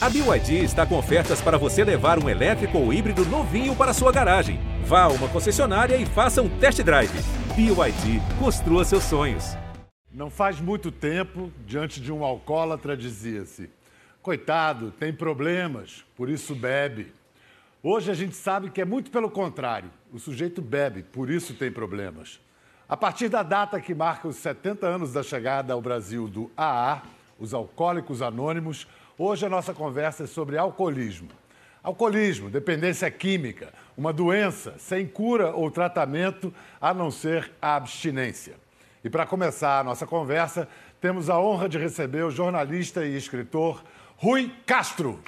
A BYD está com ofertas para você levar um elétrico ou híbrido novinho para sua garagem. Vá a uma concessionária e faça um test drive. BYD, construa seus sonhos. Não faz muito tempo, diante de um alcoólatra, dizia-se: Coitado, tem problemas, por isso bebe. Hoje a gente sabe que é muito pelo contrário. O sujeito bebe, por isso tem problemas. A partir da data que marca os 70 anos da chegada ao Brasil do AA, os Alcoólicos Anônimos, hoje a nossa conversa é sobre alcoolismo. Alcoolismo, dependência química, uma doença sem cura ou tratamento a não ser a abstinência. E para começar a nossa conversa, temos a honra de receber o jornalista e escritor Rui Castro.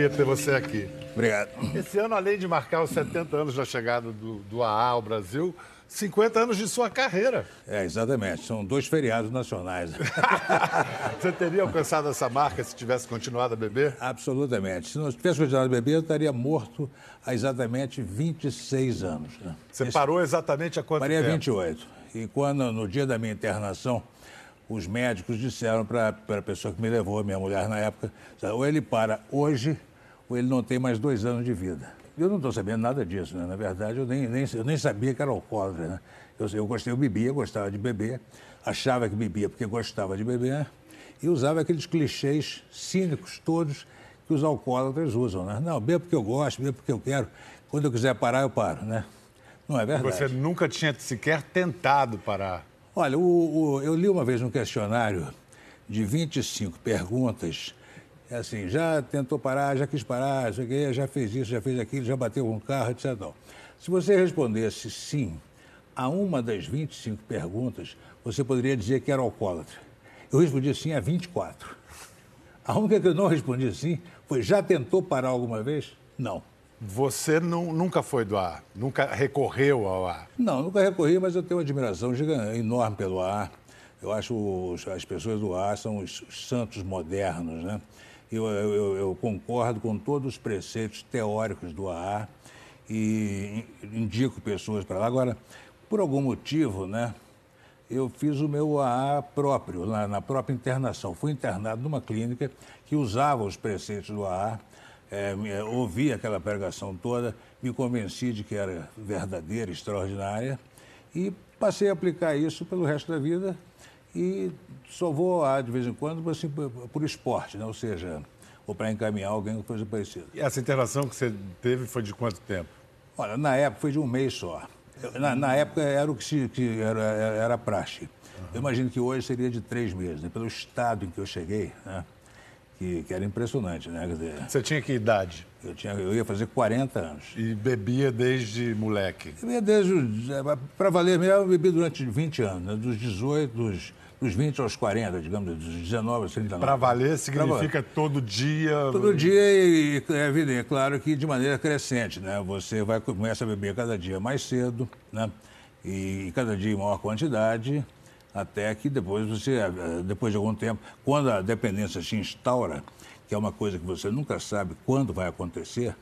Alegria ter você aqui. Obrigado. Esse ano, além de marcar os 70 anos da chegada do, do AA ao Brasil, 50 anos de sua carreira. É, exatamente. São dois feriados nacionais. Você teria alcançado essa marca se tivesse continuado a beber? Absolutamente. Se não tivesse continuado a beber, eu estaria morto há exatamente 26 anos. né? Você Esse- parou exatamente há quanto Parei a tempo? 28. E quando, no dia da minha internação, os médicos disseram para a pessoa que me levou, minha mulher na época, ou ele para hoje, ele não tem mais dois anos de vida. Eu não estou sabendo nada disso, né? Na verdade, eu nem, nem, eu nem sabia que era alcoólatra, né? Eu, eu gostei, eu bebia, gostava de beber, achava que bebia porque gostava de beber e usava aqueles clichês cínicos todos que os alcoólatras usam, né? Não, bebo porque eu gosto, bebo porque eu quero. Quando eu quiser parar, eu paro, né? Não é verdade? Você nunca tinha sequer tentado parar. Olha, o- o- eu li uma vez um questionário de 25 perguntas. É assim, já tentou parar, já quis parar, não já fez isso, já fez aquilo, já bateu com o carro, etc. Não. Se você respondesse sim a uma das 25 perguntas, você poderia dizer que era alcoólatra. Eu respondi sim a 24. A única que eu não respondi sim foi: já tentou parar alguma vez? Não. Você nu- nunca foi do AA, nunca recorreu ao AA. Não, nunca recorri, mas eu tenho uma admiração enorme pelo ar. Eu acho os- as pessoas do ar são os santos modernos, né? Eu, eu- eu- concordo com todos os preceitos teóricos do AA e in- indico pessoas para lá. Agora, por algum motivo, né? Eu fiz o meu AA próprio, na, na própria internação. Fui internado numa clínica que usava os preceitos do AA, me- eh, ouvi aquela pregação toda, me convenci de que era verdadeira, extraordinária, e passei a aplicar isso pelo resto da vida e só vou AA de vez em quando assim, por, por esporte, né? ou seja, ou para encaminhar alguém com coisa parecida. E essa internação que você teve foi de quanto tempo? Olha, na época foi de um mês só. Na, na época era o que, se, que era, era praxe. Eu imagino que hoje seria de três meses, né? pelo estado em que eu cheguei, né? que, que era impressionante. Né? Dizer, Você tinha que idade? eu, tinha, eu ia fazer 40 anos. E bebia desde moleque. Eu ia desde, para valer mesmo, eu bebi durante 20 anos, né? dos 18, dos, dos 20 aos 40, digamos, dos 19 aos 39. Para valer Pra significa todo dia. Todo dia e, é evidente, é claro que de maneira crescente, né? Você vai começa a beber cada dia mais cedo, né? E, cada dia em maior quantidade, até que depois você, eh, depois de algum tempo, quando a dependência se instaura, que é uma coisa que você nunca sabe quando vai acontecer,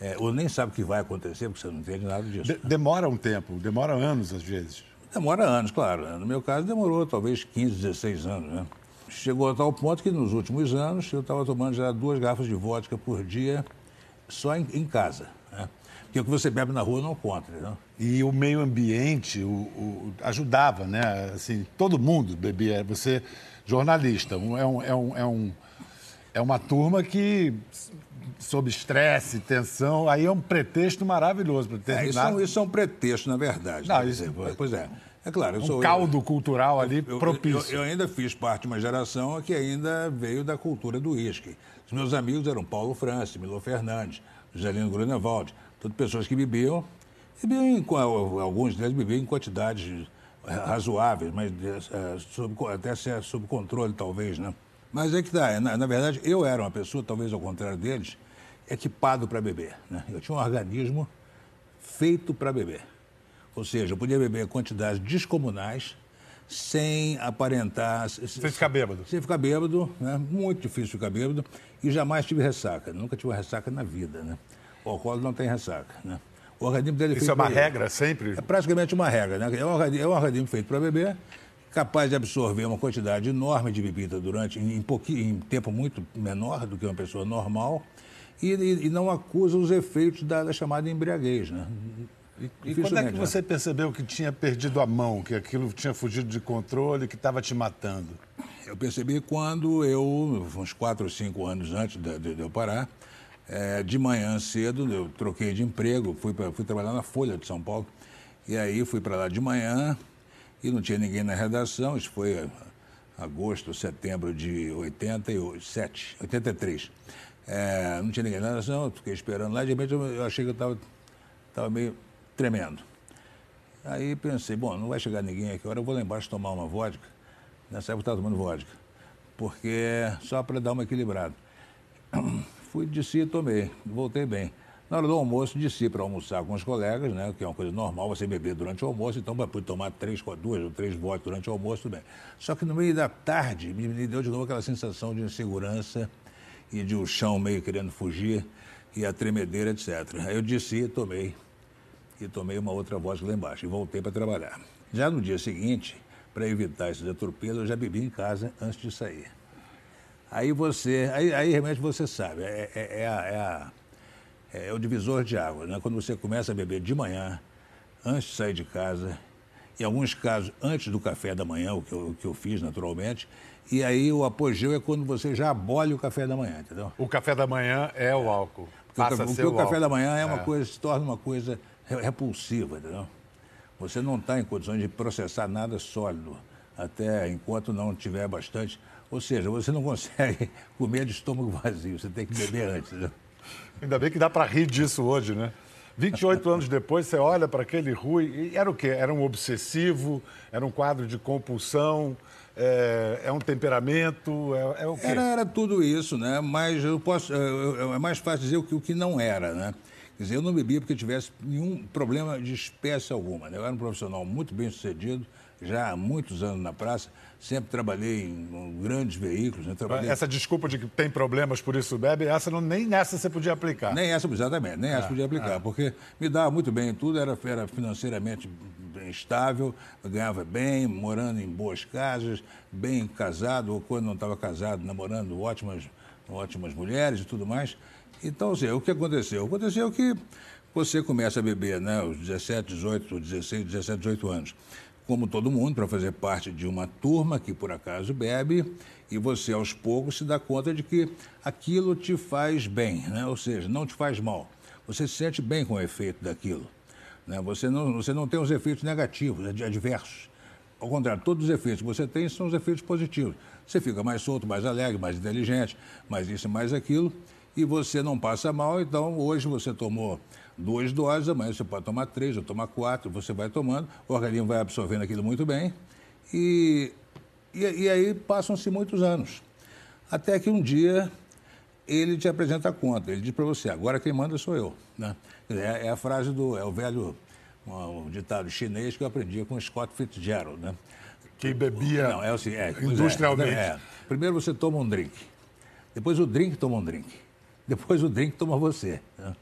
eh, ou nem sabe que vai acontecer, porque você não entende nada disso. De- demora um tempo, demora anos às vezes. Demora anos, claro. No meu caso, demorou talvez 15, 16 anos. Né? Chegou a tal ponto que nos últimos anos eu estava tomando já duas garrafas de vodka por dia só em, em casa. Né? Porque o que você bebe na rua não conta. Entendeu? E o meio ambiente o, o- ajudava, né? Assim, todo mundo bebia. Você, jornalista, é, um, é, um, é, um, é uma turma que, sob estresse, tensão, aí é um pretexto maravilhoso para É, isso, terminar. é, um- isso é um pretexto, na verdade. Não, né? Isso- pois é. É claro, eu um sou. caldo cultural ali Eu, propício. eu- eu ainda fiz parte de uma geração que ainda veio da cultura do uísque. Os meus amigos eram Paulo França, Milo Fernandes, Joselino Grunewald, todas pessoas que bebiam, bebiam em, alguns deles bebiam em quantidades razoáveis, mas eh, sob até ser sob controle, talvez, né? Mas é que tá, na, na verdade, eu era uma pessoa, talvez ao contrário deles, equipado para beber. Né? Eu tinha um organismo feito para beber. Ou seja, eu podia beber quantidades descomunais sem aparentar. Sem ficar bêbado. Sem ficar bêbado, né? Muito difícil ficar bêbado. E jamais tive ressaca. Nunca tive uma ressaca na vida, né? O álcool não tem ressaca, né? O organismo dele é Isso é uma regra sempre? É praticamente uma regra, né? É um organismo, é um organismo feito para beber, capaz de absorver uma quantidade enorme de bebida durante em, em tempo muito menor do que uma pessoa normal e, e, e não acusa os efeitos da, da chamada embriaguez, né? E, e quando é que você percebeu que tinha perdido a mão, que aquilo tinha fugido de controle, que estava te matando? Eu percebi quando eu, uns quatro ou cinco anos antes de, de, de eu parar, é, de manhã cedo, eu troquei de emprego, fui, pra, fui trabalhar na Folha de São Paulo. E aí fui para lá de manhã e não tinha ninguém na redação. Isso foi agosto, setembro de 87, 83. É, não tinha ninguém na redação, eu fiquei esperando lá. De repente eu, eu achei que eu estava meio tremendo. Aí pensei, bom, não vai chegar ninguém aqui, agora eu vou lá embaixo tomar uma vodka. Nessa época eu estava tomando vodka, porque só para dar uma equilibrada. Fui, desci e tomei, voltei bem. Na hora do almoço, desci para almoçar com os colegas, né, que é uma coisa normal você beber durante o almoço, então pude tomar três, duas ou três vodkas durante o almoço, tudo bem. Só que no meio da tarde, me, deu de novo aquela sensação de insegurança e de o um chão meio querendo fugir e a tremedeira, etc. Aí eu desci e tomei, e tomei uma outra vodka lá embaixo e voltei para trabalhar. Já no dia seguinte, para evitar esses atropelos, eu já bebi em casa antes de sair. Aí você, aí, aí realmente você sabe, é, é, é, a, é, a, é, o divisor de água, né? Quando você começa a beber de manhã, antes de sair de casa, em alguns casos antes do café da manhã, o que eu, o que eu fiz naturalmente, e aí o apogeu é quando você já abole o café da manhã, entendeu? O café da manhã é o álcool. Passa o, o, o café da manhã é uma é. coisa, se torna uma coisa repulsiva, entendeu? Você não está em condições de processar nada sólido, até enquanto não tiver bastante ou seja, você não consegue comer de estômago vazio, você tem que beber antes. Né? Ainda bem que dá para rir disso hoje, né? 28 anos depois, você olha para aquele Rui, e era o quê? Era um obsessivo? Era um quadro de compulsão? É, é um temperamento? É, é, o quê? Era, era tudo isso, né? Mas eu posso, é mais fácil dizer o que, o que não era, né? Quer dizer, eu não bebia porque tivesse nenhum problema de espécie alguma. Né? Eu era um profissional muito bem sucedido, já há muitos anos na praça, sempre trabalhei em grandes veículos. Né? Trabalhei... Essa desculpa de que tem problemas, por isso bebe, essa não, nem nessa você podia aplicar. Nem essa, exatamente, nem é, essa podia aplicar, é. porque me dava muito bem em tudo, era, era financeiramente bem estável, ganhava bem, morando em boas casas, bem casado, ou quando não estava casado, namorando ótimas, ótimas mulheres e tudo mais. Então, assim, o que aconteceu? Aconteceu que você começa a beber, né, aos 17, 18, 16, 17, 18 anos como todo mundo, para fazer parte de uma turma que por acaso bebe, e você aos poucos se dá conta de que aquilo te faz bem, né? ou seja, não te faz mal. Você se sente bem com o efeito daquilo. Né? Você, não, você não tem os efeitos negativos, adversos. Ao contrário, todos os efeitos que você tem são os efeitos positivos. Você fica mais solto, mais alegre, mais inteligente, mais isso, mais aquilo, e você não passa mal. Então, hoje você tomou duas doses, amanhã você pode tomar três ou tomar quatro, você vai tomando, o organismo vai absorvendo aquilo muito bem e, e, e aí passam-se muitos anos. Até que um dia ele te apresenta a conta, ele diz para você, agora quem manda sou eu. Né? É, é, a frase do, é o velho um, um ditado chinês que eu aprendi com Scott Fitzgerald, né? Que bebia Não, é assim, é, industrialmente. É, Primeiro você toma um drink, depois o drink toma um drink, depois o drink toma você. Né?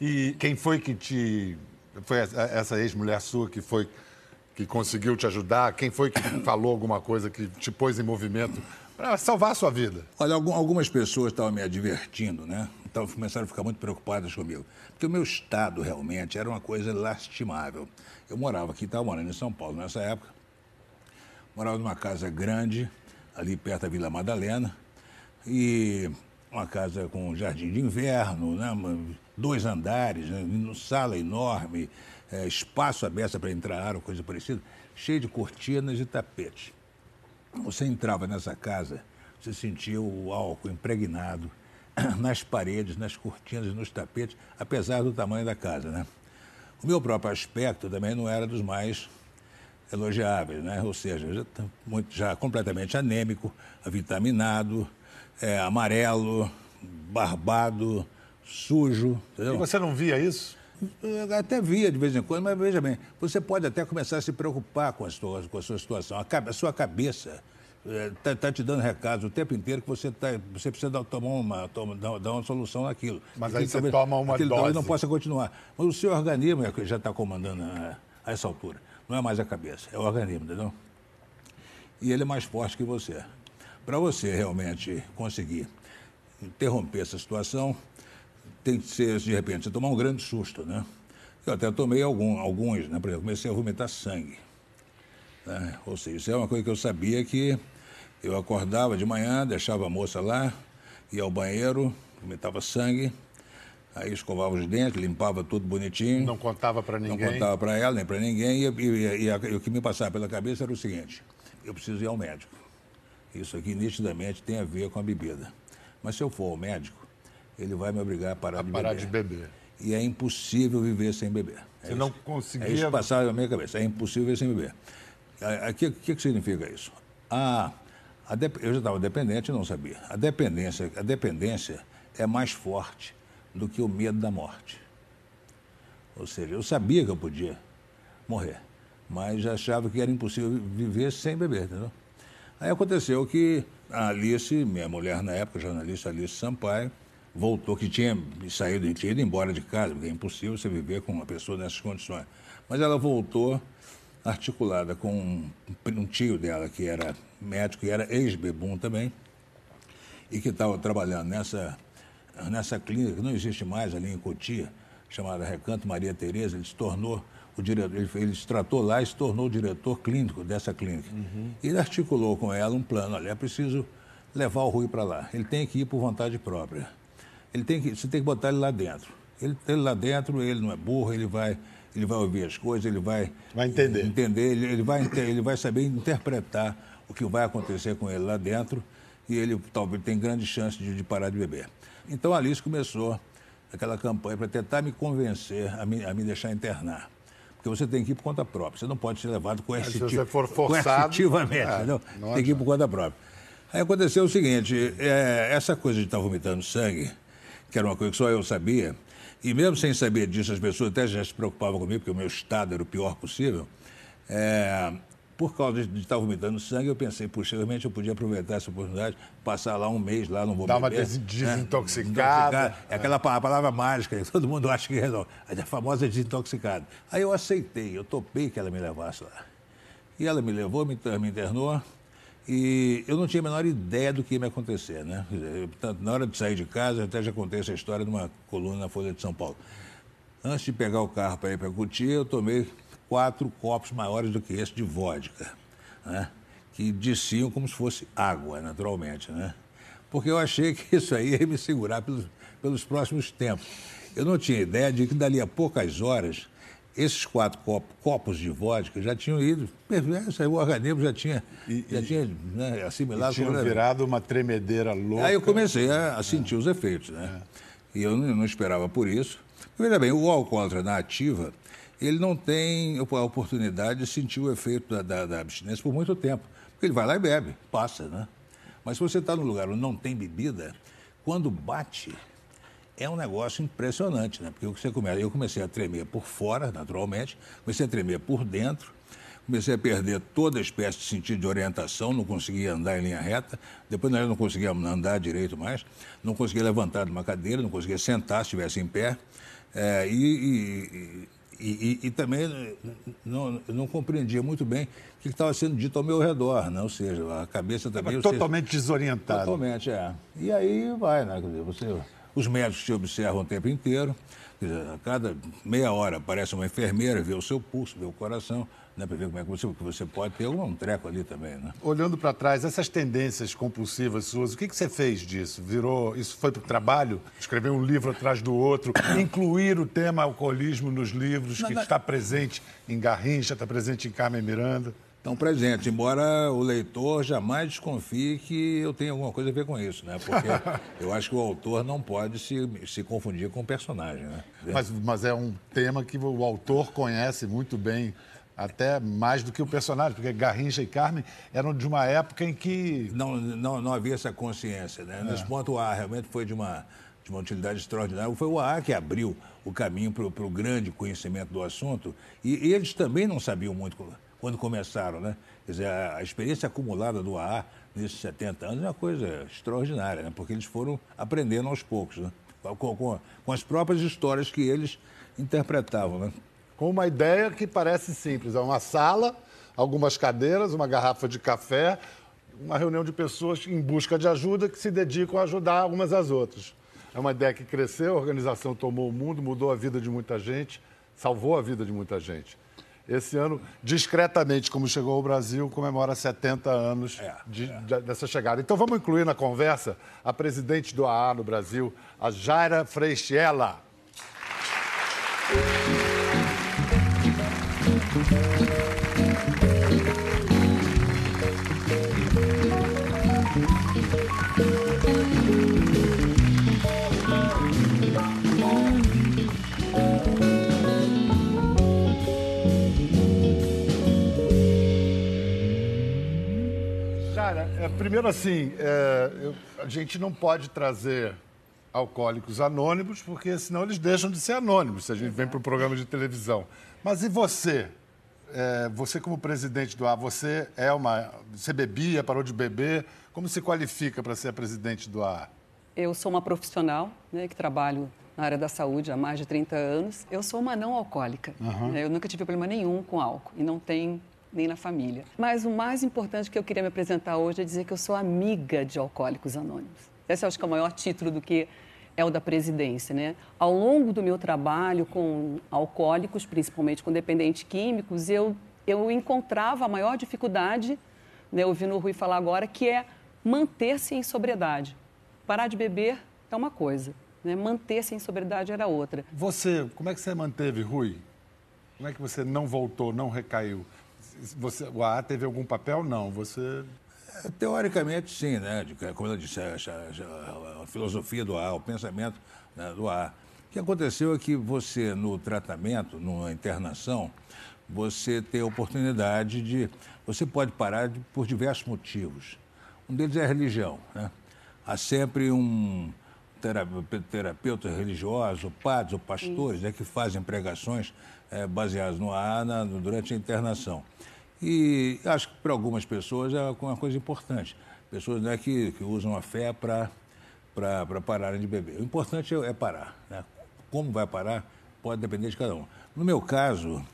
E quem foi que te. Foi essa ex-mulher sua que foi que conseguiu te ajudar? Quem foi que falou alguma coisa que te pôs em movimento para salvar a sua vida? Olha, algumas pessoas estavam me advertindo, né? Então começaram a ficar muito preocupadas comigo. Porque o meu estado realmente era uma coisa lastimável. Eu morava aqui, estava morando em São Paulo nessa época. Morava numa casa grande, ali perto da Vila Madalena. E uma casa com jardim de inverno, né? dois andares, né? sala enorme, é, espaço aberto para entrar ar ou coisa parecida, cheio de cortinas e tapetes. Você entrava nessa casa, você sentia o álcool impregnado nas paredes, nas cortinas e nos tapetes, apesar do tamanho da casa, né? O meu próprio aspecto também não era dos mais elogiáveis, né? Ou seja, já, muito, já completamente anêmico, avitaminado, é, amarelo, barbado, sujo. Entendeu? E você não via isso? Até via de vez em quando, mas veja bem, você pode até começar a se preocupar com a sua, com a sua situação. A, sua cabeça está é, tá te dando recados o tempo inteiro que você, tá, você precisa dar, tomar uma, tomar, dar uma solução naquilo. Mas aí você talvez, toma uma dose. Talvez não possa continuar. Mas o seu organismo é já está comandando a, a, essa altura. Não é mais a cabeça, é o organismo, entendeu? E ele é mais forte que você. Para você realmente conseguir interromper essa situação, tem que ser, de repente, você tomar um grande susto, né? Eu até tomei algum, alguns, né? Por exemplo, comecei a vomitar sangue. Né? Ou seja, isso é uma coisa que eu sabia que eu acordava de manhã, deixava a moça lá, ia ao banheiro, vomitava sangue, aí escovava os dentes, limpava tudo bonitinho. Não contava para ninguém? Não contava para ela, nem para ninguém. E, e, e, e, o que me passava pela cabeça era o seguinte: eu preciso ir ao médico. Isso aqui nitidamente tem a ver com a bebida. Mas se eu for ao médico, ele vai me obrigar a parar, a de, parar beber. de beber. E é impossível viver sem beber. É Você não conseguia... É isso passava na minha cabeça. É impossível viver sem beber. O que, que, que significa isso? A, a de, eu já estava dependente e não sabia. A dependência, a dependência é mais forte do que o medo da morte. Ou seja, eu sabia que eu podia morrer, mas achava que era impossível viver sem beber, entendeu? Aí aconteceu que a Alice, minha mulher na época, jornalista Alice Sampaio, voltou, que tinha saído, tinha ido embora de casa, porque é impossível você viver com uma pessoa nessas condições. Mas ela voltou articulada com um, um tio dela, que era médico e era ex-bebum também, e que estava trabalhando nessa, nessa clínica, que não existe mais ali em Cotia, chamada Recanto Maria Tereza, ele se tornou o diretor, ele, ele se tratou lá e se tornou o diretor clínico dessa clínica. Uhum. E ele articulou com ela um plano, olha, é preciso levar o Rui para lá. Ele tem que ir por vontade própria. Ele tem que, você tem que botar ele lá dentro. Ele, ele lá dentro, ele não é burro, ele vai, ele vai ouvir as coisas, ele vai, vai entender. entender ele, ele, vai, ele vai saber interpretar o que vai acontecer com ele lá dentro e ele talvez tenha grande chance de, de parar de beber. Então a Alice começou aquela campanha para tentar me convencer a me, a me deixar internar. Porque você tem que ir por conta própria. Você não pode ser levado coercitiv... se você for forçado, coercitivamente. É, entendeu? Tem que ir por conta própria. Aí aconteceu o seguinte: é, essa coisa de estar vomitando sangue, que era uma coisa que só eu sabia, e mesmo sem saber disso, as pessoas até já se preocupavam comigo, porque o meu estado era o pior possível. É, por causa de estar vomitando sangue, eu pensei, puxa, realmente eu podia aproveitar essa oportunidade, passar lá um mês lá, não vou beber. Dar uma desintoxicada. Né? É aquela palavra mágica que todo mundo acha que resolve. A famosa desintoxicada. Aí eu aceitei, eu topei que ela me levasse lá. E ela me levou, me, me internou, e eu não tinha a menor ideia do que ia me acontecer, né? Portanto, na hora de sair de casa, eu até já contei essa história numa coluna na Folha de São Paulo. Antes de pegar o carro para ir para Cotia, eu tomei quatro copos maiores do que esse de vodka, né? que desciam como se fosse água, naturalmente. Né? Porque eu achei que isso aí ia me segurar pelos, pelos próximos tempos. Eu não tinha ideia de que dali a poucas horas esses quatro copos, copos de vodka já tinham ido, o organismo já tinha, e, já tinha né, assimilado. E tinha virado uma tremedeira louca. Aí eu comecei a, a sentir é. os efeitos, né? É. E eu não, não, esperava por isso. Veja bem, o na ativa, ele não tem a oportunidade de sentir o efeito da, da, da abstinência por muito tempo. Porque ele vai lá e bebe, passa, né? Mas se você está num lugar onde não tem bebida, quando bate, é um negócio impressionante, né? Porque você começa, eu comecei a tremer por fora, naturalmente, comecei a tremer por dentro, comecei a perder toda espécie de sentido de orientação, não conseguia andar em linha reta, depois não conseguia andar direito mais, não conseguia levantar de uma cadeira, não conseguia sentar se estivesse em pé, é, e, e e, e, e, também eh, não, não compreendia muito bem o que estava sendo dito ao meu redor, né? ou seja, a cabeça também... Estava totalmente seja, desorientado. Totalmente, é. E aí vai, né? Dizer, você, os médicos te observam o tempo inteiro, dizer, a cada meia hora aparece uma enfermeira, vê o seu pulso, vê o coração, né, para ver como é que você, que você pode ter um treco ali também, né? Olhando para trás, essas tendências compulsivas suas, o que, que você fez disso? Virou, isso foi para o trabalho? Escrever um livro atrás do outro, incluir o tema alcoolismo nos livros, não, que não... está presente em Garrincha, está presente em Carmen Miranda? Estão presentes, embora o leitor jamais desconfie que eu tenho alguma coisa a ver com isso, né? Porque eu acho que o autor não pode se, se confundir com o personagem, né? Mas, mas é um tema que o autor conhece muito bem até mais do que o personagem, porque Garrincha e Carmen eram de uma época em que. Não, não, não havia essa consciência, né? É. Nesse ponto, o ar realmente foi de uma, de uma utilidade extraordinária. Foi o AA que abriu o caminho para o grande conhecimento do assunto e, e, eles também não sabiam muito quando começaram, né? Quer dizer, a, a experiência acumulada do AA nesses 70 anos é uma coisa extraordinária, né? Porque eles foram aprendendo aos poucos, né? Com, com, com as próprias histórias que eles interpretavam, né? Com uma ideia que parece simples, é uma sala, algumas cadeiras, uma garrafa de café, uma reunião de pessoas em busca de ajuda que se dedicam a ajudar umas às outras. É uma ideia que cresceu, a organização tomou o mundo, mudou a vida de muita gente, salvou a vida de muita gente. Esse ano, discretamente, como chegou ao Brasil, comemora 70 anos é, de, é. De, dessa chegada. Então vamos incluir na conversa a presidente do AA no Brasil, a Jaira Freixella. Primeiro, assim, é, eu, a gente não pode trazer alcoólicos anônimos, porque senão eles deixam de ser anônimos se a gente vem para o programa de televisão. Mas e você? É, você como presidente do A, você é uma. Você bebia, parou de beber? Como se qualifica para ser a presidente do A? Eu sou uma profissional né, que trabalho na área da saúde há mais de 30 anos. Eu sou uma não alcoólica. Uhum. Eu nunca tive problema nenhum com álcool e não tenho nem na família. Mas o mais importante que eu queria me apresentar hoje é dizer que eu sou amiga de Alcoólicos Anônimos. Esse eu acho que é o maior título do que é o da presidência, né? Ao longo do meu trabalho com alcoólicos, principalmente com dependentes químicos, eu, eu encontrava a maior dificuldade, né, ouvindo o Rui falar agora, que é manter-se em sobriedade. Parar de beber é uma coisa, né? manter-se em sobriedade era outra. Você, como é que você manteve, Rui? Como é que você não voltou, não recaiu? Você, o AA teve algum papel? Não. Você. Teoricamente, sim, né? Como eu disse, a, a, a filosofia do AA, o pensamento né, do AA. O que aconteceu é que você, no tratamento, numa internação, você tem a oportunidade de. Você pode parar de, por diversos motivos. Um deles é a religião. Né? Há sempre um terapeuta religioso, padres ou pastores né, que fazem pregações é, baseadas no AA na, durante a internação. E acho que para algumas pessoas é uma coisa importante. Pessoas né, que, que usam a fé para pararem de beber. O importante é, é parar. Né? Como vai parar pode depender de cada um. No meu caso,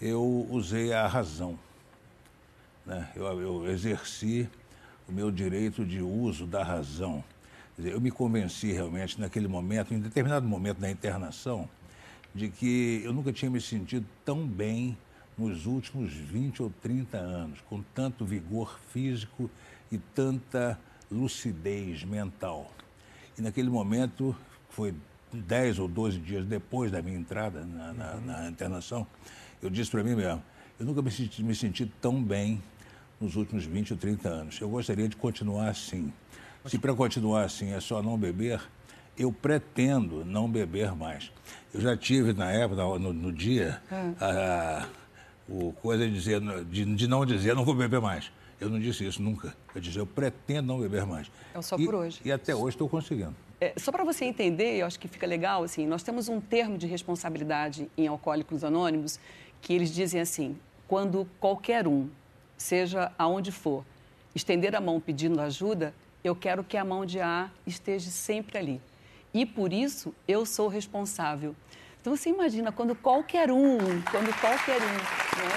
eu usei a razão. Né? Eu, eu exerci o meu direito de uso da razão. Dizer, eu me convenci realmente naquele momento, em determinado momento da internação, de que eu nunca tinha me sentido tão bem nos últimos 20 ou 30 anos, com tanto vigor físico e tanta lucidez mental. E naquele momento, foi 10 ou 12 dias depois da minha entrada na, na, na internação, eu disse para mim mesmo, eu nunca me senti, me senti tão bem nos últimos 20 ou 30 anos. Eu gostaria de continuar assim. Se para continuar assim é só não beber, eu pretendo não beber mais. Eu já tive na época, no, no dia, ah. a, o coisa de dizer, de, de, não dizer, não vou beber mais. Eu não disse isso nunca. Eu disse, eu pretendo não beber mais. É só e, por hoje. E até hoje estou conseguindo. É, só para você entender, eu acho que fica legal, assim, nós temos um termo de responsabilidade em Alcoólicos Anônimos que eles dizem assim, quando qualquer um, seja aonde for, estender a mão pedindo ajuda, eu quero que a mão de A esteja sempre ali. E por isso eu sou responsável. Então você imagina quando qualquer um, quando qualquer um, né?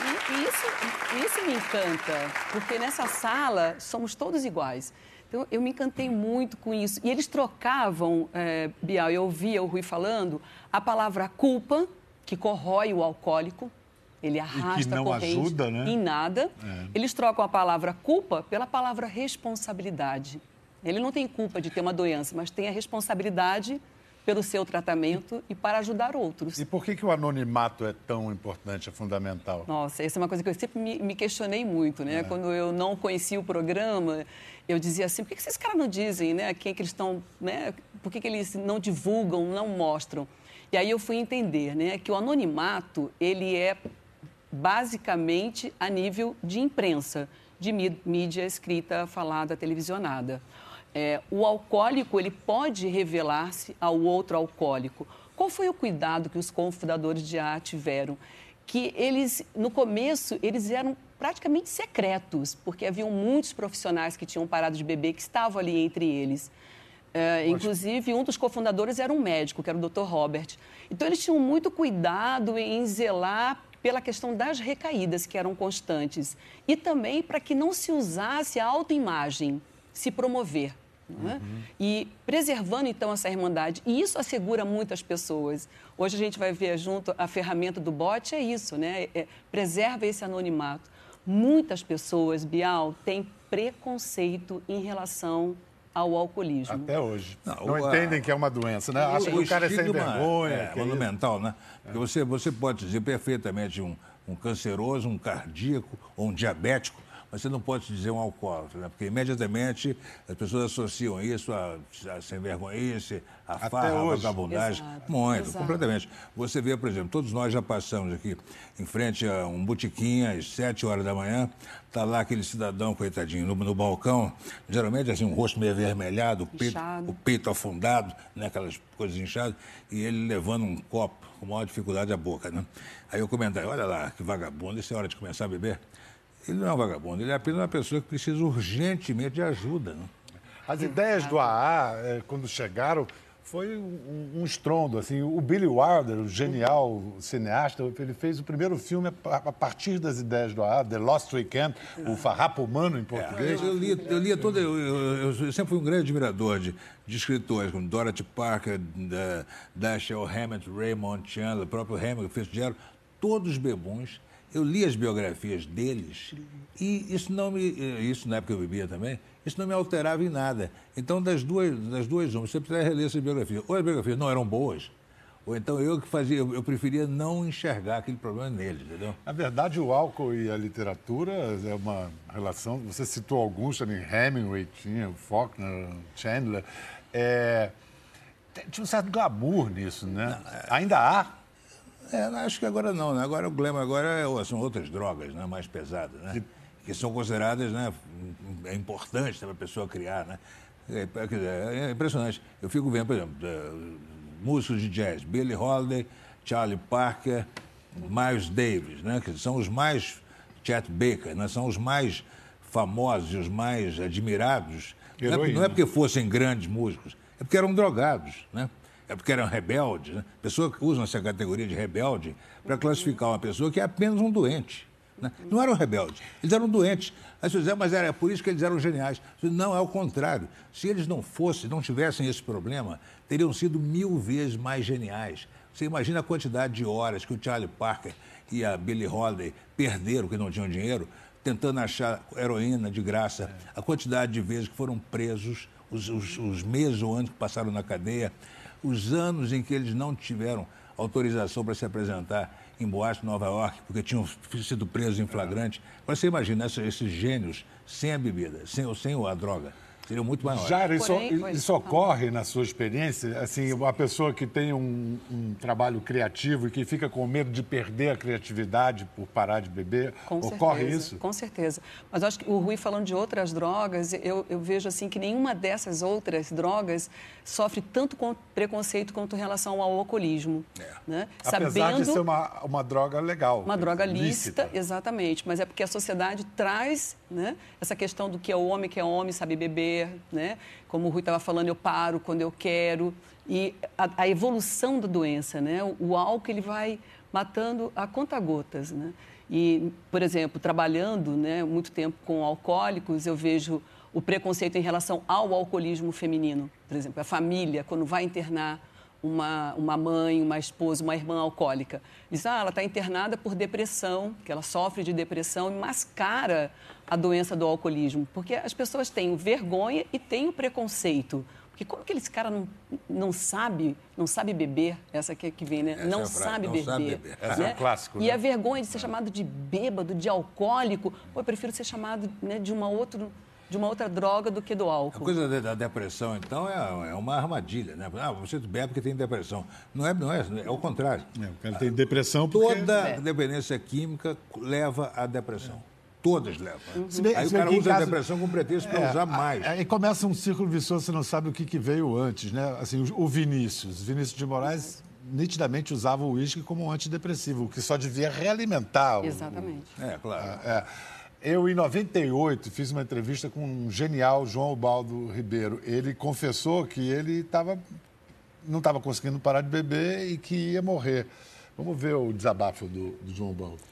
Né? E isso, isso me encanta, porque nessa sala somos todos iguais. Então, eu me encantei muito com isso. E eles trocavam, é, Bial, eu ouvia o Rui falando, a palavra culpa, que corrói o alcoólico, ele arrasta e que não a corrente ajuda, né? em nada. É. Eles trocam a palavra culpa pela palavra responsabilidade. Ele não tem culpa de ter uma doença, mas tem a responsabilidade pelo seu tratamento e para ajudar outros. E por que, que o anonimato é tão importante, é fundamental? Nossa, essa é uma coisa que eu sempre me, me questionei muito, né? É. Quando eu não conhecia o programa, eu dizia assim, por que, que esses caras não dizem, né? Quem é que eles estão, né? Por que, que eles não divulgam, não mostram? E aí eu fui entender, né? Que o anonimato, ele é basicamente a nível de imprensa, de mídia escrita, falada, televisionada. É, o alcoólico ele pode revelar-se ao outro alcoólico. Qual foi o cuidado que os cofundadores de AA tiveram? Que eles, no começo, eles eram praticamente secretos, porque haviam muitos profissionais que tinham parado de beber que estavam ali entre eles. É, inclusive, um dos cofundadores era um médico, que era o Dr. Robert. Então, eles tinham muito cuidado em zelar pela questão das recaídas, que eram constantes, e também para que não se usasse a autoimagem, se promover. É? Uhum. E preservando então essa irmandade. E isso assegura muitas pessoas. Hoje a gente vai ver junto a ferramenta do bot, é isso, né? É, preserva esse anonimato. Muitas pessoas, Bial, têm preconceito em relação ao alcoolismo. Até hoje. Não, não entendem que é uma doença, né? Acham que o cara é sem vergonha. É, é monumental, né? Porque você, você pode dizer perfeitamente um, um canceroso, um cardíaco ou um diabético mas você não pode dizer um alcoólatra, né? porque imediatamente as pessoas associam isso a, a sem vergonhice, a Até farra, a vagabundagem. Exato, Muito, exato. completamente. Você vê, por exemplo, todos nós já passamos aqui em frente a um botiquim às sete horas da manhã, está lá aquele cidadão, coitadinho, no, no, balcão, geralmente assim, um rosto meio avermelhado, o peito, o peito afundado, né? aquelas coisas inchadas, e ele levando um copo com maior dificuldade à boca. Né? Aí eu comentei, olha lá, que vagabundo, isso é hora de começar a beber. Ele não é um vagabundo, ele é apenas uma pessoa que precisa urgentemente de ajuda. Né? As ideias do AA, é, quando chegaram, foi um, um, estrondo. Assim, o Billy Wilder, o genial cineasta, ele fez o primeiro filme a, partir das ideias do AA, The Lost Weekend, o Farrapo Humano em português. É, eu, lia, eu lia todo. Eu, eu, eu, sempre fui um grande admirador de, de escritores, como Dorothy Parker, Dashiell Hammett, Raymond Chandler, o próprio Hammett, que fez dinheiro, todos bebões eu li as biografias deles e isso não me. Eh, isso na época eu bebia também, isso não me alterava em nada. Então, das duas, das duas uma, você precisa reler essa biografia. Ou as biografias não eram boas, ou então eu que fazia, eu preferia não enxergar aquele problema neles, entendeu? Na verdade, o álcool e a literatura é uma relação. Você citou alguns também, Hemingway tinha, Faulkner, Chandler. É, tinha um certo glamour nisso, né? Não, é... Ainda há é, acho que agora não, né? Agora o glamour agora é, são outras drogas, né? Mais pesadas, né? Que são consideradas, né? É importante para a pessoa criar, né? É, é, é, impressionante. Eu fico vendo, por exemplo, músicos de jazz, Billie Holiday, Charlie Parker, Miles Davis, né? Que são os mais Chet Baker, né? São os mais famosos os mais admirados. Não é, não é porque fossem grandes músicos, é porque eram drogados, né? É porque eram rebeldes. Né? Pessoas que usam essa categoria de rebelde para classificar uma pessoa que é apenas um doente. Né? Não eram rebeldes, eles eram doentes. Aí você diz, mas era por isso que eles eram geniais. Não, é o contrário. Se eles não fossem, não tivessem esse problema, teriam sido mil vezes mais geniais. Você imagina a quantidade de horas que o Charlie Parker e a Billie Holiday perderam, que não tinham dinheiro, tentando achar heroína de graça, a quantidade de vezes que foram presos, os, os, os meses ou anos que passaram na cadeia os anos em que eles não tiveram autorização para se apresentar em Boate, Nova York, porque tinham sido presos em flagrante. Agora você imagina esses gênios sem a bebida, sem, sem a droga seriam muito maiores. Jair, isso, Porém, isso ocorre na sua experiência? Assim, uma pessoa que tem um, um, trabalho criativo e que fica com medo de perder a criatividade por parar de beber, com ocorre certeza, isso? Com certeza. Mas acho que o Rui falando de outras drogas, eu, eu vejo assim que nenhuma dessas outras drogas sofre tanto com preconceito quanto em relação ao alcoolismo. É. Né? Apesar Sabendo, de ser uma, uma droga legal. Uma droga lícita, lícita, exatamente. Mas é porque a sociedade traz né, essa questão do que é o homem, que é homem, sabe beber, né? Como o Rui estava falando, eu paro quando eu quero. E a, a, evolução da doença, né? O, o álcool ele vai matando a conta-gotas, né? E, por exemplo, trabalhando né, muito tempo com alcoólicos, eu vejo o preconceito em relação ao alcoolismo feminino. Por exemplo, a família, quando vai internar uma, uma mãe, uma esposa, uma irmã alcoólica. Diz, ah, ela está internada por depressão, que ela sofre de depressão e mascara a doença do alcoolismo. Porque as pessoas têm vergonha e têm o preconceito. Porque como que esse cara não, não sabe, não sabe beber? Essa aqui é que vem, né? Essa não, é sabe, não beber, sabe beber. Essa né? é um clássico. E né? a vergonha de ser chamado de bêbado, de alcoólico. Pô, eu prefiro ser chamado né, de uma outra de uma outra droga do que do álcool. A coisa da, depressão, então, é, é, uma armadilha, né? Ah, você bebe porque tem depressão. Não é, não é, é o contrário. É, o cara tem depressão porque... Toda é. dependência química leva à depressão. Todas levam. Uhum. Se bem, aí se o cara usa casa... a depressão como pretexto para é, usar mais. Aí começa um círculo vicioso, você não sabe o que, que veio antes, né? Assim, o Vinícius. Vinícius de Moraes nitidamente usava o uísque como um antidepressivo, o que só devia realimentar. Exatamente. O... É, claro. É. Eu, em 98, fiz uma entrevista com um genial João Baldo Ribeiro. Ele confessou que ele tava, não estava conseguindo parar de beber e que ia morrer. Vamos ver o desabafo do, do João Baldo.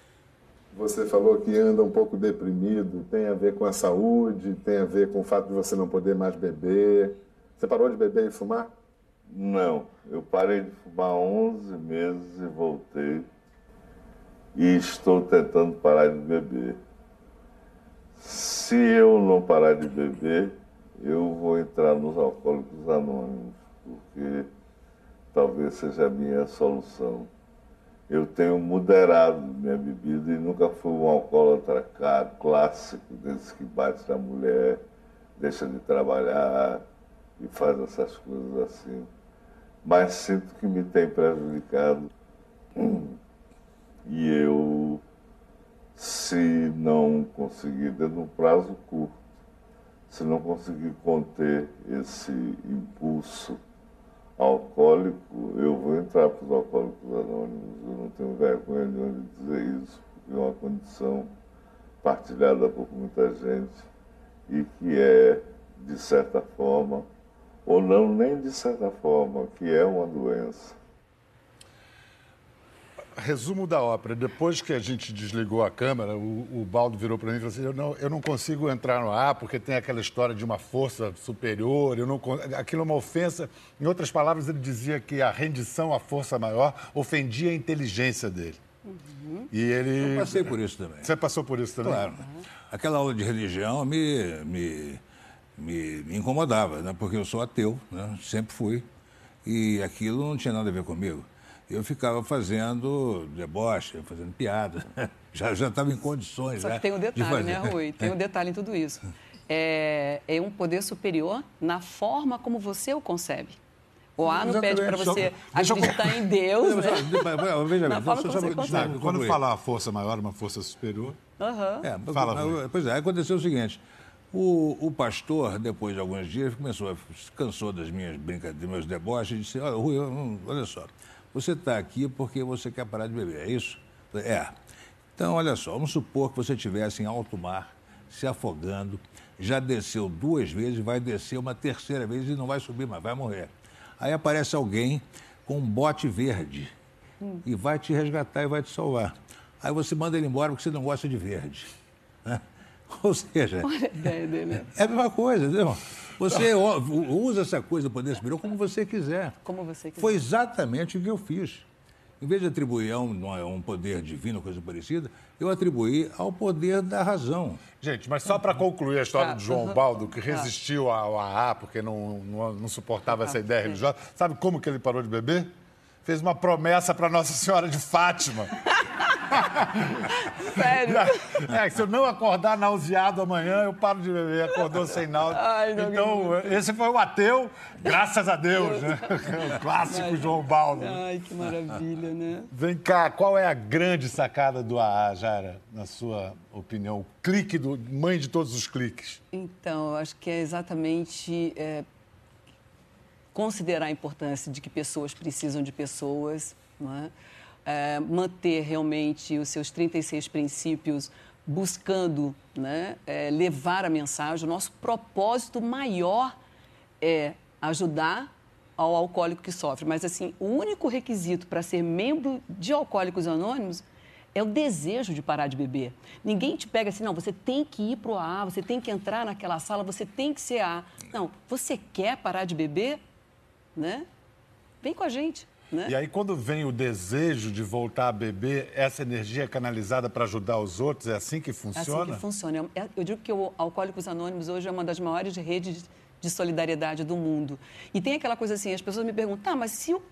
Você falou que anda um pouco deprimido, tem a ver com a saúde, tem a ver com o fato de você não poder mais beber. Você parou de beber e fumar? Não, eu parei de fumar 11 meses e voltei. E estou tentando parar de beber. Se eu não parar de beber, eu vou entrar nos alcoólicos anônimos, porque talvez seja a minha solução eu tenho moderado minha bebida e nunca fui um alcoólatra clássico, desses que bate na mulher, deixa de trabalhar e faz essas coisas assim. Mas sinto que me tem prejudicado. E eu, se não conseguir, dentro de um prazo curto, se não conseguir conter esse impulso alcoólico, eu vou entrar para os alcoólicos anônimos. Eu não tenho vergonha de dizer isso, porque é uma condição partilhada por muita gente e que é, de certa forma, ou não nem de certa forma, que é uma doença resumo da ópera. Depois que a gente desligou a câmera, o, o Baldo virou para mim e falou assim: eu não, eu não consigo entrar no ar porque tem aquela história de uma força superior. Eu não, aquilo é uma ofensa. Em outras palavras, ele dizia que a rendição à força maior ofendia a inteligência dele. Uhum. E ele. Eu passei por isso também. Você passou por isso também? Claro. Uhum. Aquela aula de religião me, me, me, me incomodava, né? porque eu sou ateu, né? sempre fui. E aquilo não tinha nada a ver comigo eu ficava fazendo deboche, fazendo piada. Já estava em condições. Só que tem um detalhe, de né, Rui? Tem um detalhe em tudo isso. É, é um poder superior na forma como você o concebe. O A não pede para você acreditar em Deus, né? Veja bem, forma você consegue. Quando falar força maior, uma força superior... Uhum. É, Fala, pois é, aconteceu o seguinte... O, o, pastor, depois de alguns dias, começou, cansou das minhas brincadeiras, dos meus deboches, e disse, olha, Rui, olha só, você está aqui porque você quer parar de beber, é isso? É. Então, olha só, vamos supor que você estivesse em alto mar, se afogando, já desceu duas vezes, vai descer uma terceira vez e não vai subir mais, vai morrer. Aí aparece alguém com um bote verde hum. e vai te resgatar e vai te salvar. Aí você manda ele embora porque você não gosta de verde. Né? Ou seja, Olha a ideia dele. é a mesma coisa, entendeu? Você usa essa coisa do poder superior como você quiser. Como você quiser. Foi exatamente o que eu fiz. Em vez de atribuir a um, um poder divino, coisa parecida, eu atribuí ao poder da razão. Gente, mas só para concluir a história do João Baldo, que resistiu ao AA porque não, não, não suportava essa ideia religiosa, sabe como que ele parou de beber? Fez uma promessa para Nossa Senhora de Fátima. Sério? É, se eu não acordar nauseado amanhã, eu paro de beber. Acordou sem náusea. Ai, então, esse foi o ateu, graças a Deus, né? O clássico Ai, João Baldo. Ai, que maravilha, né? Vem cá, qual é a grande sacada do AA, Jara, na sua opinião? O clique do mãe de todos os cliques. Então, acho que é exatamente é, considerar a importância de que pessoas precisam de pessoas, é? é, manter realmente os seus 36 princípios buscando né, é, levar a mensagem. O nosso propósito maior é ajudar ao alcoólico que sofre. Mas, assim, o único requisito para ser membro de Alcoólicos Anônimos é o desejo de parar de beber. Ninguém te pega assim, não, você tem que ir para o AA, você tem que entrar naquela sala, você tem que ser A. Não, você quer parar de beber? Né? Vem com a gente. Né? E aí, quando vem o desejo de voltar a beber, essa energia é canalizada para ajudar os outros? É assim que funciona? É assim que funciona. Eu digo que o Alcoólicos Anônimos hoje é uma das maiores redes de solidariedade do mundo. E tem aquela coisa assim, as pessoas me perguntam, tá, mas se, o,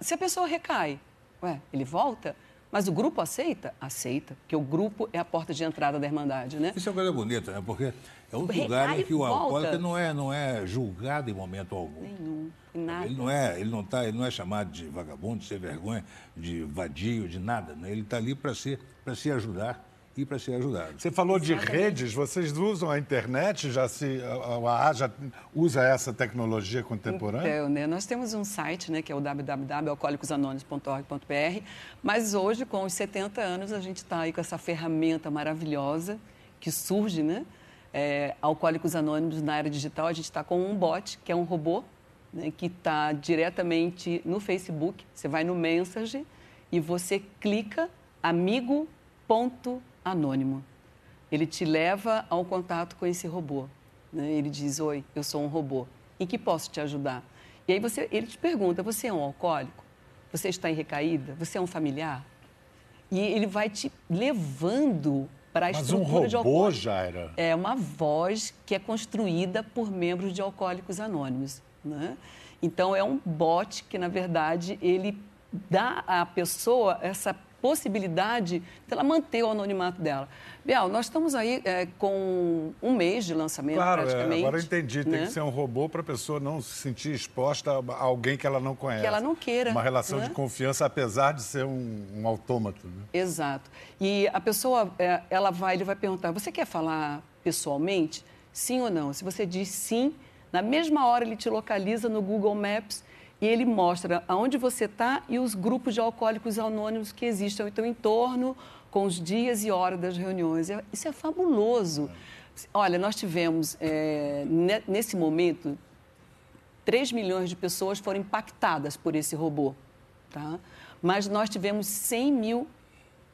se a pessoa recai, ué, ele volta? Mas o grupo aceita? Aceita, porque o grupo é a porta de entrada da Irmandade, né? Isso é uma coisa bonita, né? Porque é um lugar em que o alcoólatra não é, não é julgado em momento algum. Nenhum, nada. Ele não é, ele não tá, ele não é chamado de vagabundo, de ser vergonha, de vadio, de nada. Né? Ele está ali para se, se ajudar e para ser ajudado. Você falou de redes, vocês usam a internet? Já se, a AA já usa essa tecnologia contemporânea? Então, né, nós temos um site, né, que é o www.alcoólicosanônimos.org.br, mas hoje, com os 70 anos, a gente está aí com essa ferramenta maravilhosa que surge, né? É, Alcoólicos Anônimos na era digital, a gente está com um bot, que é um robô, né, que está diretamente no Facebook. Você vai no Message e você clica amigo.anônimo. Ele te leva ao contato com esse robô. Né? Ele diz: Oi, eu sou um robô. Em que posso te ajudar? E aí você, ele te pergunta: Você é um alcoólico? Você está em recaída? Você é um familiar? E ele vai te levando para a Mas estrutura um robô, de alcoólico. Jaira? É uma voz que é construída por membros de Alcoólicos Anônimos. Né? Então, é um bot que, na verdade, ele dá à pessoa essa possibilidade dela manter o anonimato dela. Bial, nós estamos aí é, com um mês de lançamento, Claro, é, praticamente. agora eu entendi. Tem né? que ser um robô para a pessoa não se sentir exposta a alguém que ela não conhece. Que ela não queira, Uma relação né? de confiança, apesar de ser um, um autômato. Né? Exato. E a pessoa, é, ela vai, ele vai perguntar: você quer falar pessoalmente? Sim ou não? Se você diz sim, na mesma hora ele te localiza no Google Maps e ele mostra aonde você está e os grupos de alcoólicos anônimos que existem ao teu entorno, com os dias e horas das reuniões. É- Isso é fabuloso. Olha, nós tivemos, é, ne- nesse momento, 3 milhões de pessoas foram impactadas por esse robô, tá? Mas nós tivemos 100 mil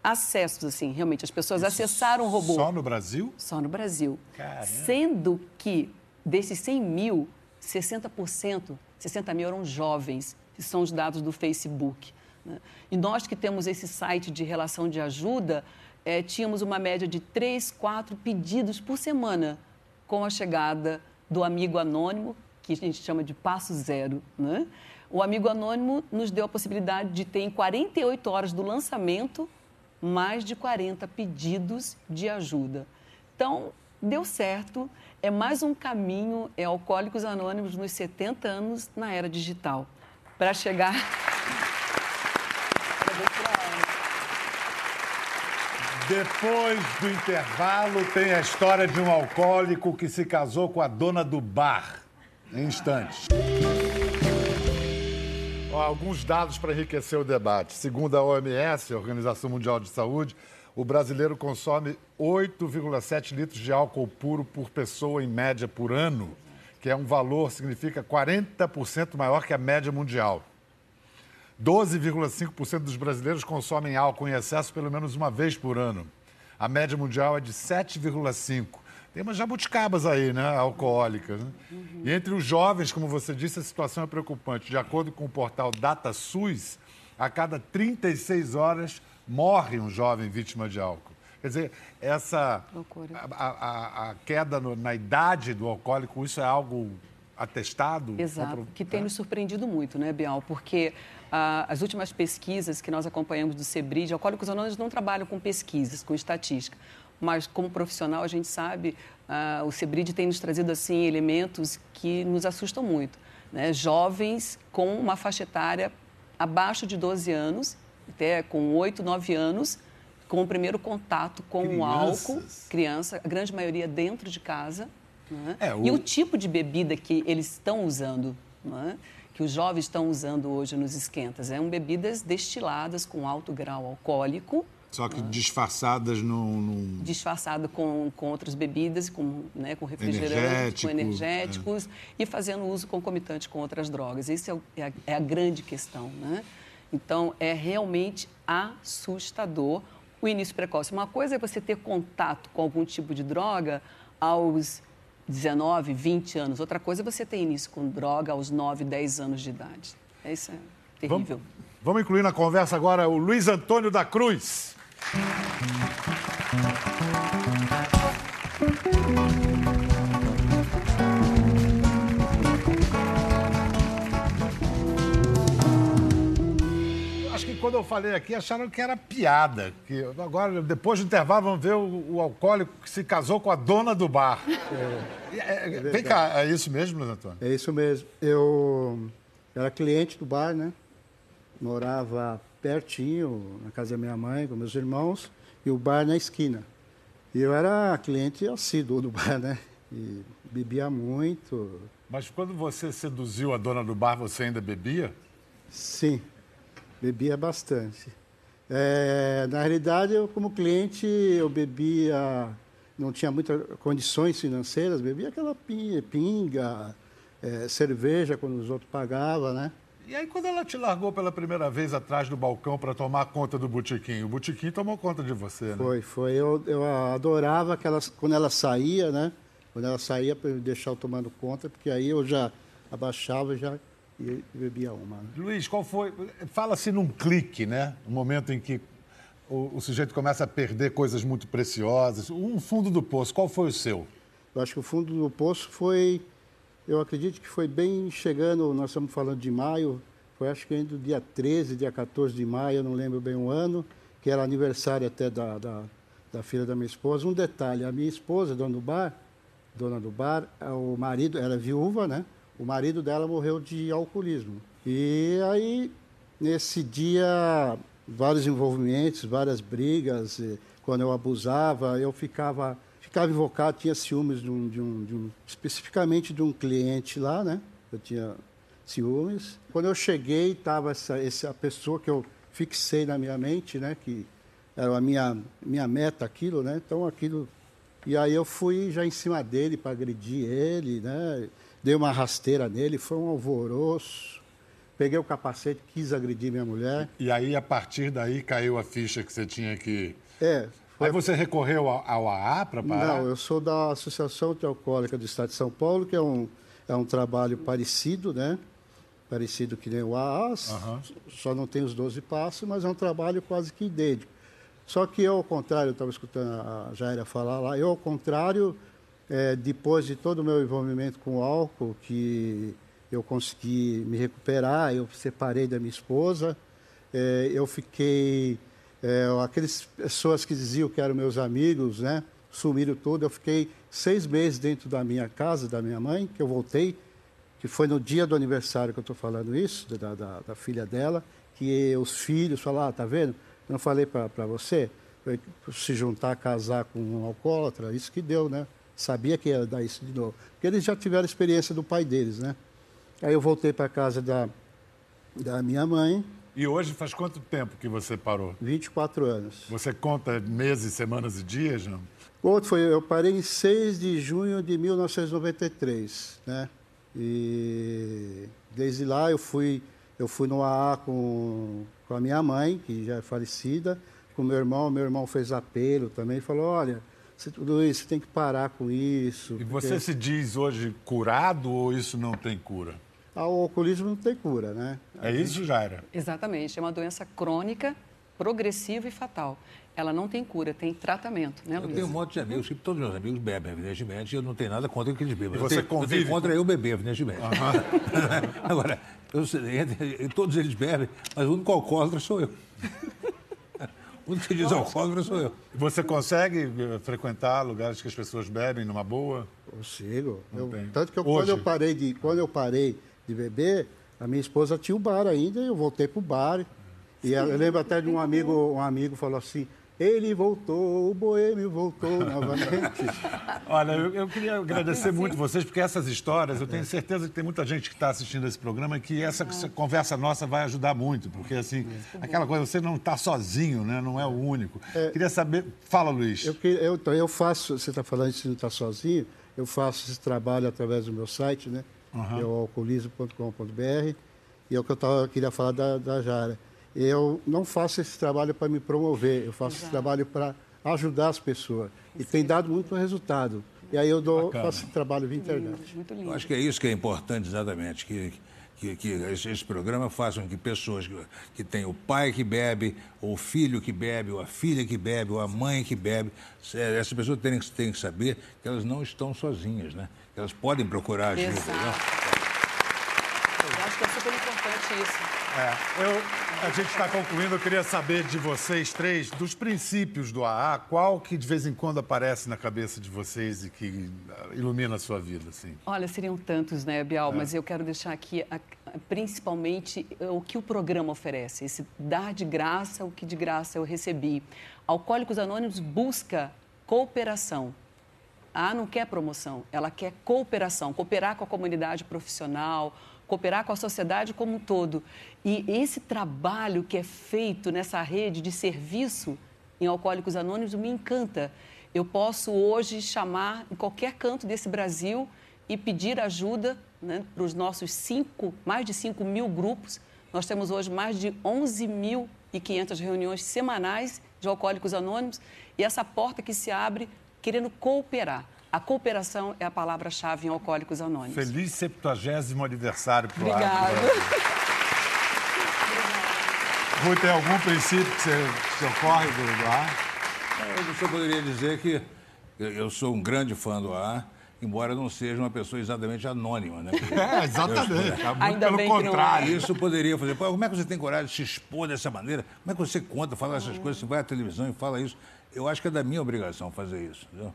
acessos, assim, realmente. As pessoas acessaram o robô. Só no Brasil? Só no Brasil. Caramba. Sendo que desses 100 mil, 60%, 60 mil eram jovens, que são os dados do Facebook. né? E nós que temos esse site de relação de ajuda, eh, tínhamos uma média de 3, 4 pedidos por semana com a chegada do amigo anônimo, que a gente chama de passo zero. Né? O amigo anônimo nos deu a possibilidade de ter, em 48 horas do lançamento, mais de 40 pedidos de ajuda. Então, deu certo. É mais um caminho, é Alcoólicos Anônimos nos 70 anos na era digital. Para chegar. Depois do intervalo, tem a história de um alcoólico que se casou com a dona do bar. Em instantes. Ó, alguns dados para enriquecer o debate. Segundo a OMS, a Organização Mundial de Saúde, o brasileiro consome 8,7 litros de álcool puro por pessoa, em média, por ano, que é um valor, significa 40% maior que a média mundial. 12,5% dos brasileiros consomem álcool em excesso pelo menos uma vez por ano. A média mundial é de 7,5%. Tem umas jabuticabas aí, né? Alcoólicas. Né? E entre os jovens, como você disse, a situação é preocupante. De acordo com o portal DataSUS, a cada 36 horas morre um jovem vítima de álcool. Quer dizer, essa a, a- a queda no- na idade do alcoólico, isso é algo atestado? Exato, Compro- que tem nos surpreendido muito, né, Bial? Porque ah, as últimas pesquisas que nós acompanhamos do SEBRID, Alcoólicos Anônimos não trabalham com pesquisas, com estatística, mas como profissional a gente sabe, ah, o SEBRID tem nos trazido assim elementos que nos assustam muito. Né? Jovens com uma faixa etária abaixo de 12 anos, até com 8, 9 anos, com o primeiro contato com o álcool, Crianças. criança, a grande maioria dentro de casa. né? É, E o- o tipo de bebida que eles estão usando, não é? que os jovens estão usando hoje nos esquentas, são bebidas destiladas com alto grau alcoólico, Só que disfarçadas num. num- disfarçado com, com outras bebidas, com, né, com refrigerantes, Energético, com energéticos e fazendo uso concomitante com outras drogas. Isso é, é a, é a grande questão. Né? Então, é realmente assustador o início precoce. Uma coisa é você ter contato com algum tipo de droga aos 19, 20 anos. Outra coisa é você ter início com droga aos 9, 10 anos de idade. Isso é terrível. Vamos, vamos incluir na conversa agora o Luiz Antônio da Cruz. Quando eu falei aqui, acharam que era piada. Que agora, depois do intervalo, vamos ver o, o alcoólico que se casou com a dona do bar. É, é, vem cá, é isso mesmo, Luiz Antônio? É isso mesmo. Eu era cliente do bar, né? Morava pertinho, na casa da minha mãe, com meus irmãos, e o bar na esquina. E eu era cliente assíduo do bar, né? E bebia muito. Mas quando você seduziu a dona do bar, você ainda bebia? Sim, bebia bastante. É, na realidade, eu como cliente, eu bebia, não tinha muitas condições financeiras, bebia aquela pinga, é, cerveja quando os outros pagavam, né? E aí, quando ela te largou pela primeira vez atrás do balcão para tomar conta do botequim, o botequim tomou conta de você, né? Foi, foi. Eu, eu adorava que ela, quando ela saía, né? Quando ela saía para deixar eu tomando conta, porque aí eu já abaixava já e bebia uma. Né? Luiz, qual foi? Fala-se num clique, né? Um momento em que o, o, sujeito começa a perder coisas muito preciosas. Um fundo do poço, qual foi o seu? Eu acho que o fundo do poço foi eu acredito que foi bem chegando, nós estamos falando de maio, foi acho que ainda dia 13, dia 14 de maio, eu não lembro bem o ano, que era aniversário até da, da, da filha da minha esposa. Um detalhe, a minha esposa, dona do bar, dona do bar, o marido, era viúva, né? O marido dela morreu de alcoolismo. E aí, nesse dia, vários envolvimentos, várias brigas, quando eu abusava, eu ficava ficava invocado, tinha ciúmes de um, de um, de um, especificamente de um cliente lá, né? Eu tinha ciúmes. Quando eu cheguei, estava essa, essa pessoa que eu fixei na minha mente, né? Que era a minha, minha meta, aquilo, né? Então, aquilo... E aí eu fui já em cima dele para agredir ele, né? Dei uma rasteira nele, foi um alvoroço. Peguei o capacete, quis agredir minha mulher. E aí, a partir daí, caiu a ficha que você tinha que... É, foi... Aí você recorreu ao AA para parar? Não, eu sou da Associação Teocólica do Estado de São Paulo, que é um, é um trabalho parecido, né? Parecido que nem o AA, uhum. só não tem os 12 passos, mas é um trabalho quase que idêntico. Só que eu, ao contrário, eu estava escutando a Jaira falar lá, eu, ao contrário, é, depois de todo o meu envolvimento com o álcool, que eu consegui me recuperar, eu separei da minha esposa, é, eu fiquei é, aquelas pessoas que diziam que eram meus amigos, né? Sumiram tudo. Eu fiquei seis meses dentro da minha casa, da minha mãe, que eu voltei, que foi no dia do aniversário que eu estou falando isso, da, da, da, filha dela, que os filhos falaram, ah, tá vendo? Eu não falei para você, se juntar, casar com um alcoólatra, isso que deu, né? Sabia que ia dar isso de novo. Porque eles já tiveram experiência do pai deles, né? Aí eu voltei para casa da, da minha mãe, e hoje faz quanto tempo que você parou? 24 anos. Você conta meses, semanas e dias, não? Outro foi, eu parei em 6 de junho de 1993, né? E desde lá eu fui, eu fui no AA com, com a minha mãe, que já é falecida, com meu irmão, meu irmão fez apelo também, falou, olha, tudo isso, você tem que parar com isso. E porque... você se diz hoje curado ou isso não tem cura? Ah, o alcoolismo não tem cura, né? É isso, Jaira? Exatamente. É uma doença crônica, progressiva e fatal. Ela não tem cura, tem tratamento, né, Luiz? Eu tenho um monte de amigos, que todos os meus amigos bebem, evidentemente, e eu não tenho nada contra que eles bebam. E você eu tenho, convive? Eu tenho contra eu beber, evidentemente. Uhum. Agora, eu, todos eles bebem, mas o único alcoólatra sou eu. O que diz alcoólatra sou eu. Você consegue eh, frequentar lugares que as pessoas bebem numa boa? Consigo. Eu, tanto que eu, quando eu parei de quando eu parei de beber, a minha esposa tinha o um bar ainda, e eu voltei para o bar. E eu lembro até de um amigo, um amigo falou assim, ele voltou, o boêmio voltou novamente. Olha, eu, eu, queria agradecer muito vocês, porque essas histórias, eu tenho certeza que tem muita gente que está assistindo esse programa que essa, essa, conversa nossa vai ajudar muito, porque assim, aquela coisa, você não está sozinho, né? não é o único. É, queria saber, fala Luiz. Eu, eu, eu faço, você está falando de não estar tá sozinho, eu faço esse trabalho através do meu site, né? uhum. é o alcoolismo.com.br, e é o que eu tava, queria falar da, da Jara. Eu não faço esse trabalho para me promover, eu faço Exato. esse trabalho para ajudar as pessoas. E tem dado muito resultado. E aí eu dou, faço esse trabalho via internet. Muito, muito lindo. Eu acho que é isso que é importante, exatamente, que, que, que esse, esse, programa faça com que pessoas que, que têm o pai que bebe, ou o filho que bebe, ou a filha que bebe, ou a mãe que bebe, essas pessoas têm, têm que saber que elas não estão sozinhas, né? elas podem procurar ajuda. Exato. Né? Eu acho que é super importante isso. É, eu, a gente está concluindo, eu queria saber de vocês três, dos princípios do AA, qual que de vez em quando aparece na cabeça de vocês e que ilumina a sua vida, assim? Olha, seriam tantos, né, Bial, é. mas eu quero deixar aqui principalmente o que o programa oferece, esse dar de graça o que de graça eu recebi. Alcoólicos Anônimos busca cooperação. A A não quer promoção, ela quer cooperação, cooperar com a comunidade profissional, cooperar com a sociedade como um todo. E esse trabalho que é feito nessa rede de serviço em Alcoólicos Anônimos me encanta. Eu posso hoje chamar em qualquer canto desse Brasil e pedir ajuda né, para os nossos cinco, mais de 5 mil grupos. Nós temos hoje mais de 11.500 reuniões semanais de Alcoólicos Anônimos e essa porta que se abre querendo cooperar. A cooperação é a palavra-chave em Alcoólicos Anônimos. Feliz 70 aniversário para o Obrigada. Rui, tem algum princípio que você, que ocorre do, do ar? Eu só poderia dizer que eu sou um grande fã do ar, embora não seja uma pessoa exatamente anônima, né? É, exatamente. Muito Ainda pelo bem que não é. contrário. Isso poderia fazer. Pô, como é que você tem coragem de se expor dessa maneira? Como é que você conta, fala essas coisas, você vai à televisão e fala isso? Eu acho que é da minha obrigação fazer isso. Entendeu?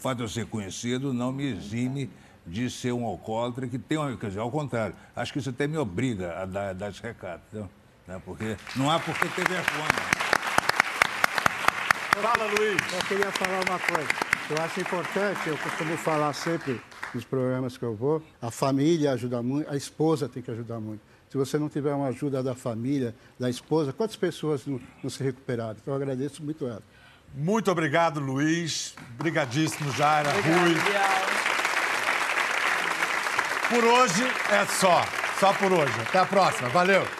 O fato de eu ser conhecido não me exime de ser um alcoólatra que tem uma. Quer dizer, ao contrário, acho que isso até me obriga a dar, dar esse recado, entendeu? Né? Porque não há por que ter vergonha. Fala, Luiz. Eu queria falar uma coisa. Eu acho importante, eu costumo falar sempre nos programas que eu vou, a família ajuda muito, a esposa tem que ajudar muito. Se você não tiver uma ajuda da família, da esposa, quantas pessoas não, não se recuperaram? Então, eu agradeço muito ela. Muito obrigado, Luiz. Obrigadíssimo, Jaira, Rui. Por hoje é só. Só por hoje. Até a próxima. Valeu.